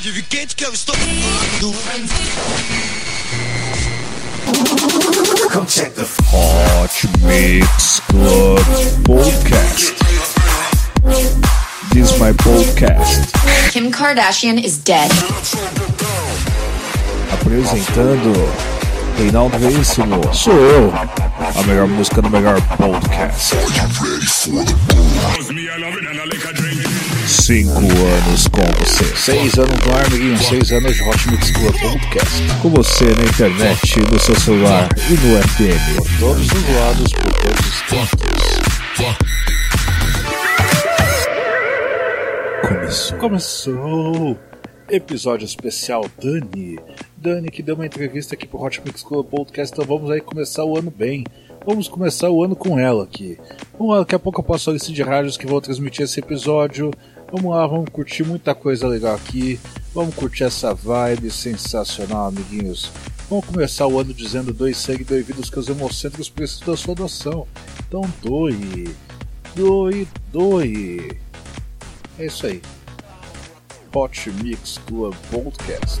Pode vir quente que eu estou. Come check the Hot Mix Club Podcast. This is my podcast. Kim Kardashian is dead. Apresentando Reinaldo Veríssimo. Sou eu. A melhor música do melhor podcast. Cinco anos com você. Seis anos no ar, amiguinho. Seis anos de Hot Mix Club Podcast. Com você na internet, no seu celular e no FM. Por todos os lados, por todos os cantos. Começou. Começou. Episódio especial Dani. Dani que deu uma entrevista aqui pro Hot Mix Club Podcast. Então vamos aí começar o ano bem. Vamos começar o ano com ela aqui. Lá, daqui a pouco eu passo a lista de rádios que vão transmitir esse episódio. Vamos lá, vamos curtir muita coisa legal aqui. Vamos curtir essa vibe sensacional, amiguinhos. Vamos começar o ano dizendo dois sangue, dois que os hemocentros precisam da sua doação. Então doe, doe, doe. É isso aí. Hot Mix Club Podcast.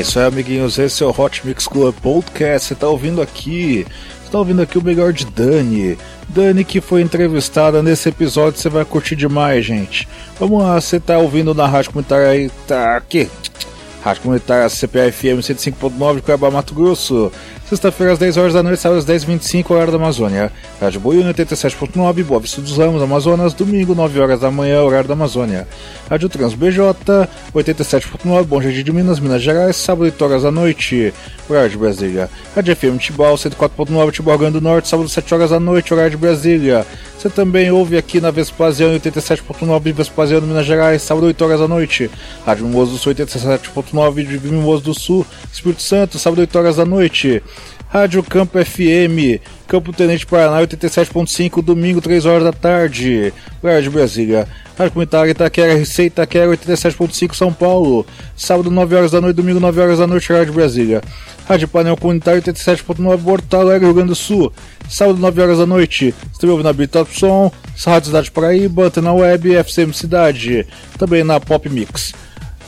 Isso aí, amiguinhos. Esse é o Hot Mix Club Podcast. Você tá ouvindo aqui. Você tá ouvindo aqui o melhor de Dani. Dani que foi entrevistada nesse episódio. Você vai curtir demais, gente. Vamos lá, você tá ouvindo na rádio comunitária aí. Tá aqui. Rádio Comunitária CPA FM 105.9 Cuiabá, Mato Grosso. Sexta-feira às 10 horas da noite, sábado às 10h25, horário da Amazônia. Rádio Boiúna 87.9, Boa Vista dos Ramos, Amazonas. Domingo, 9 horas da manhã, horário da Amazônia. Rádio Trans BJ 87.9, Bom Jardim de Minas, Minas Gerais. Sábado, 8 horas da noite, horário de Brasília. Rádio FM Tibau 104.9, Tibau Grande do Norte. Sábado, 7 horas da noite, horário de Brasília. Você também ouve aqui na Vespasiano 87.9 Vespasiano, Minas Gerais, sábado 8 horas da noite. Rádio Mimoso do Sul 87.9 de Mimoso do Sul, Espírito Santo, sábado 8 horas da noite. Rádio Campo FM, Campo Tenente Paraná 87.5, domingo 3 horas da tarde. De Brasília. Rádio Comunitária Itaquera RC Itaquera 87.5 São Paulo. Sábado 9 horas da noite, domingo 9 horas da noite, Rádio Brasília. Rádio Panel Comunitário 87.9 Porto Alegre, Rio Grande do Sul. Sábado 9 horas da noite. Você ouvindo na Bita Som, Rádio Cidade Paraíba, Antena Web, FCM Cidade. Também na Pop Mix.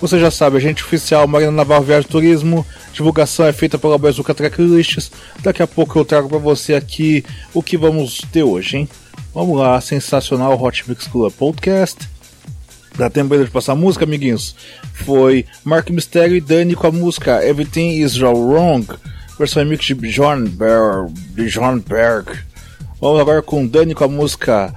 Você já sabe, agente oficial Marina Navarro Viagem Turismo. Divulgação é feita pela Bazuca Tracklists. Daqui a pouco eu trago para você aqui o que vamos ter hoje, hein? Vamos lá, sensacional Hot Mix Club Podcast. Dá tempo de passar a música, amiguinhos? Foi Mark Mistério e Dani com a música Everything Is Wrong, versão remix de Bjorn Berg. Bjorn Berg. Vamos agora com Dani com a música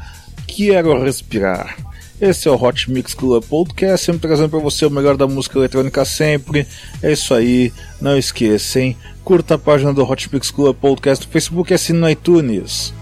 Quero Respirar. Esse é o Hot Mix Club Podcast, sempre trazendo para você o melhor da música eletrônica sempre. É isso aí, não esqueça, hein? Curta a página do Hot Mix Club Podcast no Facebook e assine no iTunes.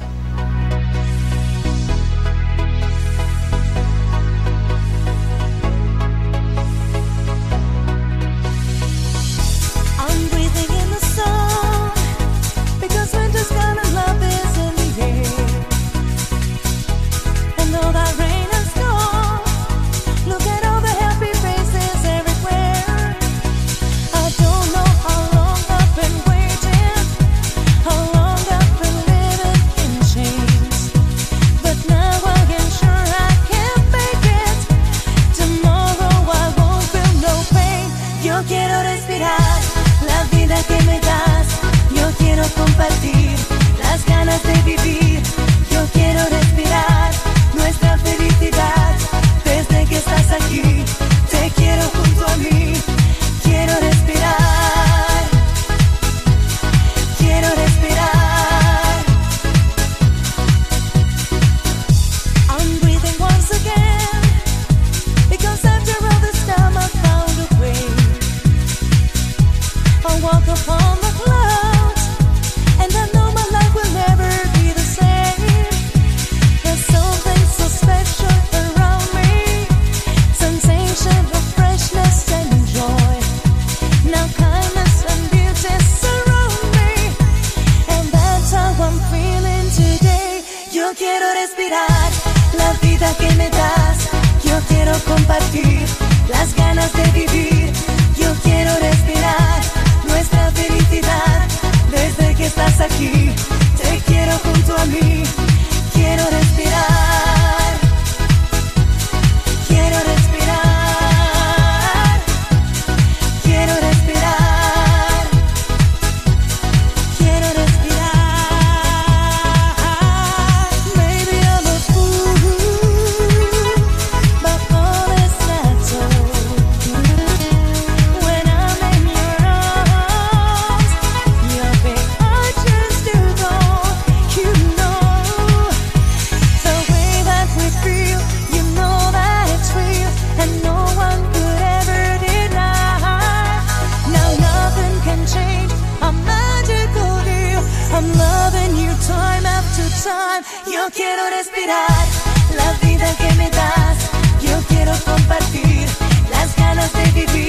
Yo quiero respirar la vida que me das. Yo quiero compartir las ganas de vivir.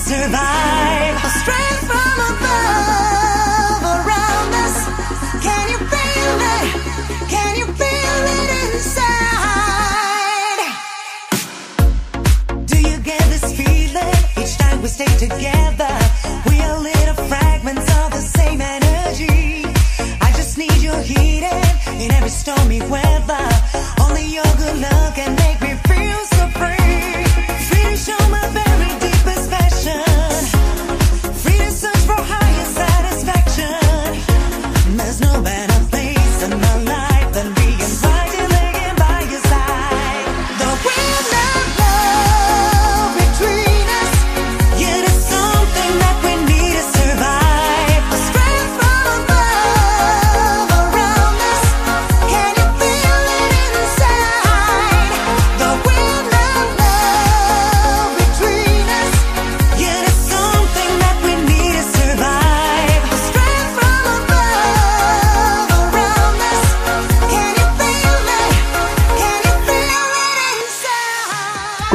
survive. A strength from above around us. Can you feel it? Can you feel it inside? Do you get this feeling each time we stay together? We are little fragments of the same energy. I just need your heating in every stormy weather. Only your good love.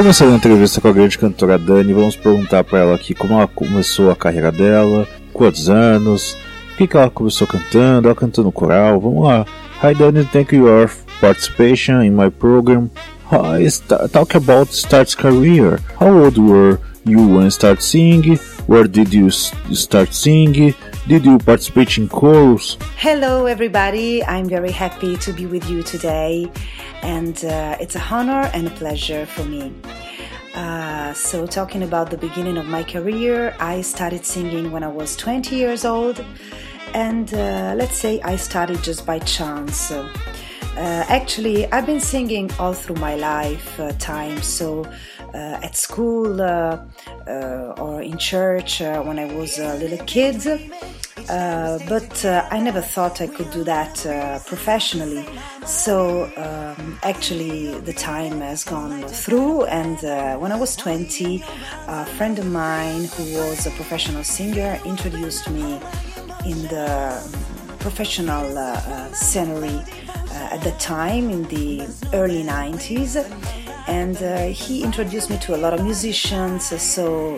Começando a entrevista com a grande cantora Dani, vamos perguntar para ela aqui como ela começou a carreira dela, quantos anos, o que, que ela começou cantando, ela cantou no coral, vamos lá. Hi Dani, thank you for participation in my program. Hi, talk about Start's career. How old were you when start singing? Where did you start singing? Did you participate in chorus? Hello, everybody. I'm very happy to be with you today, and uh, it's a honor and a pleasure for me. Uh, so, talking about the beginning of my career, I started singing when I was 20 years old, and uh, let's say I started just by chance. Uh, actually, I've been singing all through my life uh, time, so at school uh, uh, or in church when I was a little kid. but I never thought I could do that professionally. So um, actually, the time has gone through, and when I was 20, a friend of mine who was a professional singer introduced me in the professional uh, scenery uh, at the time in the early 90s and uh, he introduced me to a lot of musicians so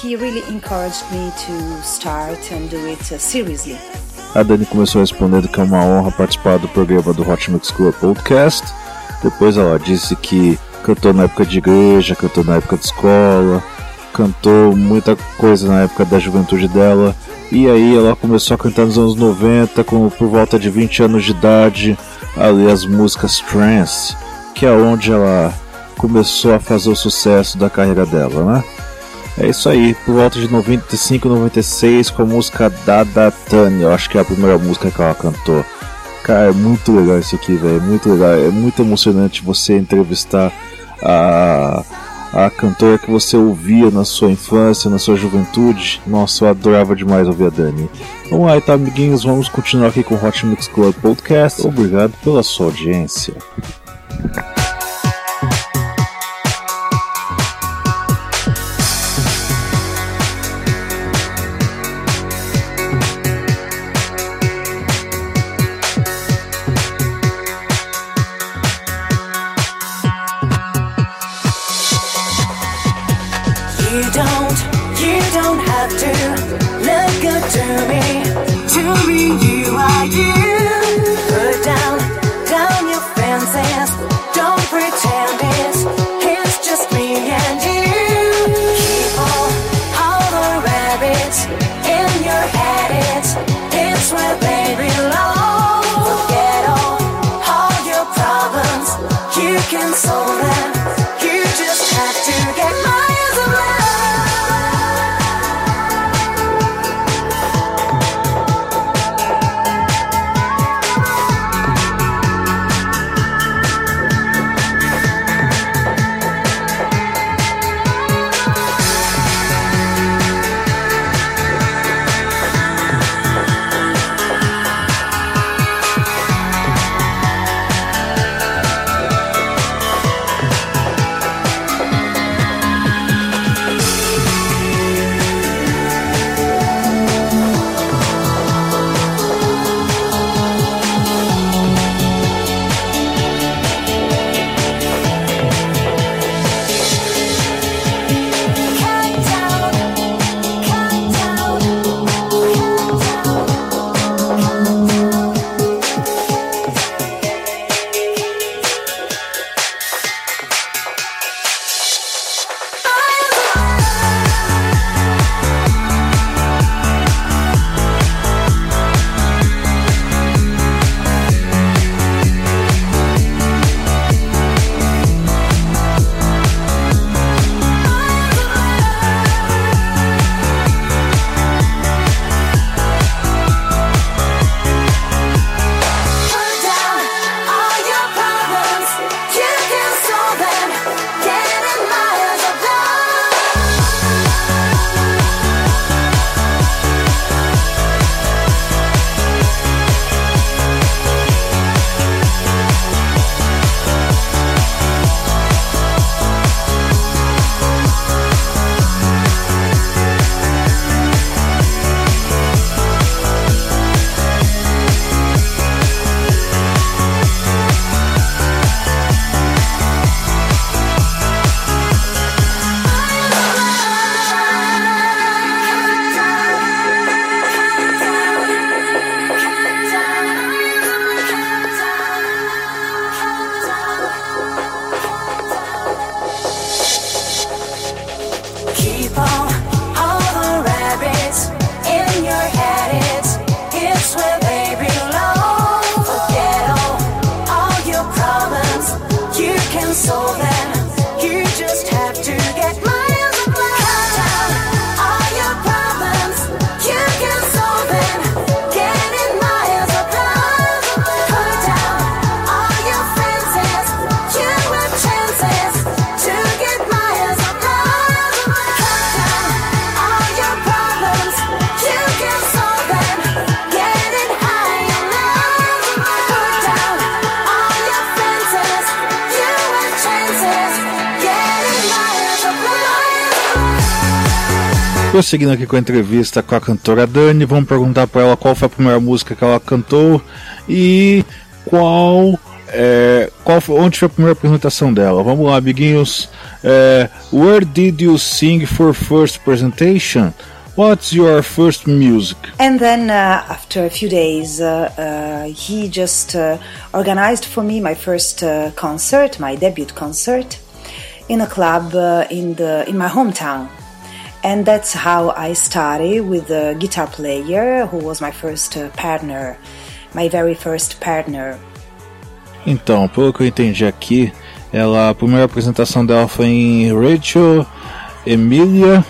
he really encouraged me to start and do it uh, seriously a Dani começou respondendo que é uma honra participar do programa do Hot Mix Club Podcast. Depois ela disse que cantou na época de igreja, cantou na época de escola, cantou muita coisa na época da juventude dela. E aí ela começou a cantar nos anos 90, com, por volta de 20 anos de idade, ali as músicas trance, que é onde ela começou a fazer o sucesso da carreira dela, né? É isso aí, por volta de 95, 96, com a música Dada Tânia, eu acho que é a primeira música que ela cantou. Cara, é muito legal isso aqui, velho, é muito legal, é muito emocionante você entrevistar a, a cantora que você ouvia na sua infância, na sua juventude. Nossa, eu adorava demais ouvir a Dani. Vamos lá, então, amiguinhos, vamos continuar aqui com o Hot Mix Club Podcast. Obrigado pela sua audiência. American solve that Prosseguindo aqui com a entrevista com a cantora Dani, vamos perguntar para ela qual foi a primeira música que ela cantou e qual é, qual foi, onde foi a primeira apresentação dela. Vamos lá, amiguinhos. É, where did you sing for first presentation? What's your first music? And then, uh, after a few days, uh, uh, he just uh, organized for me my first uh, concert, my debut concert, in a club uh, in the in my hometown. And that's how I started with the guitar player, who was my first partner, my very first partner. Então, pelo que eu entendi aqui, ela a primeira apresentação dela foi em Reggio Emilia,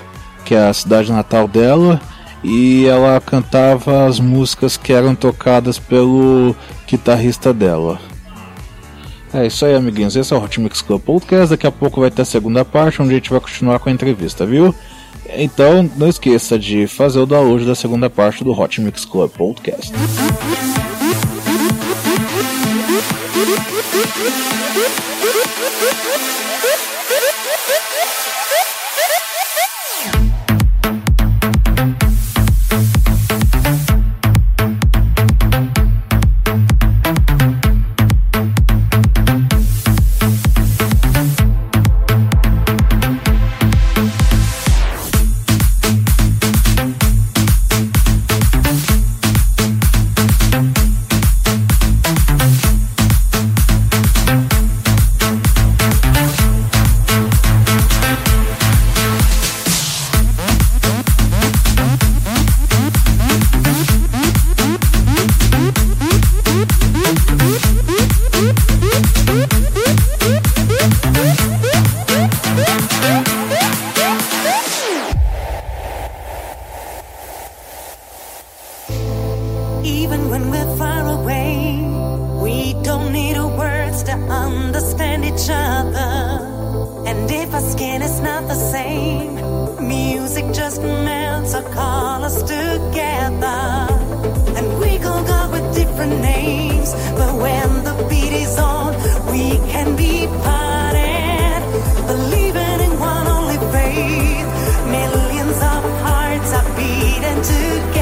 que é a cidade natal dela, e ela cantava as músicas que eram tocadas pelo guitarrista dela. É isso aí, amiguinhos. Esse é o Hot Mix Club Podcast. Daqui a pouco vai ter a segunda parte, onde a gente vai continuar com a entrevista, viu? Então, não esqueça de fazer o download da segunda parte do Hot Mix Club Podcast. Even when we're far away, we don't need words to understand each other. And if our skin is not the same, music just melts our colors together. And we call God with different names, but when the beat is on, we can be parted. Believing in one only faith, millions of hearts are beating together.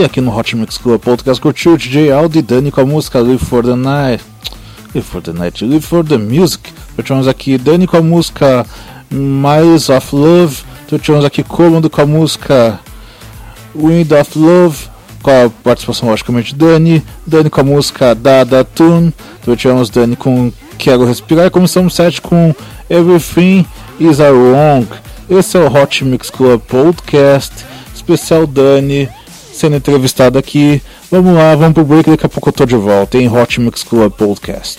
E aqui no Hot Mix Club Podcast curtiu o DJ Aldo e Dani com a música Live for the Night. Live for the Night, Live for the Music. Tivemos aqui Dani com a música Miles of Love. Então tivemos aqui Comando com a música Wind of Love, com a participação logicamente Dani, Dani com a música Dada Tune, então tivemos Dani com Quero Respirar e começamos o set com Everything Is Wrong. Esse é o Hot Mix Club Podcast, especial Dani sendo entrevistado aqui. Vamos lá, vamos pro break, daqui a pouco eu tô de volta em Hot Mix Club Podcast.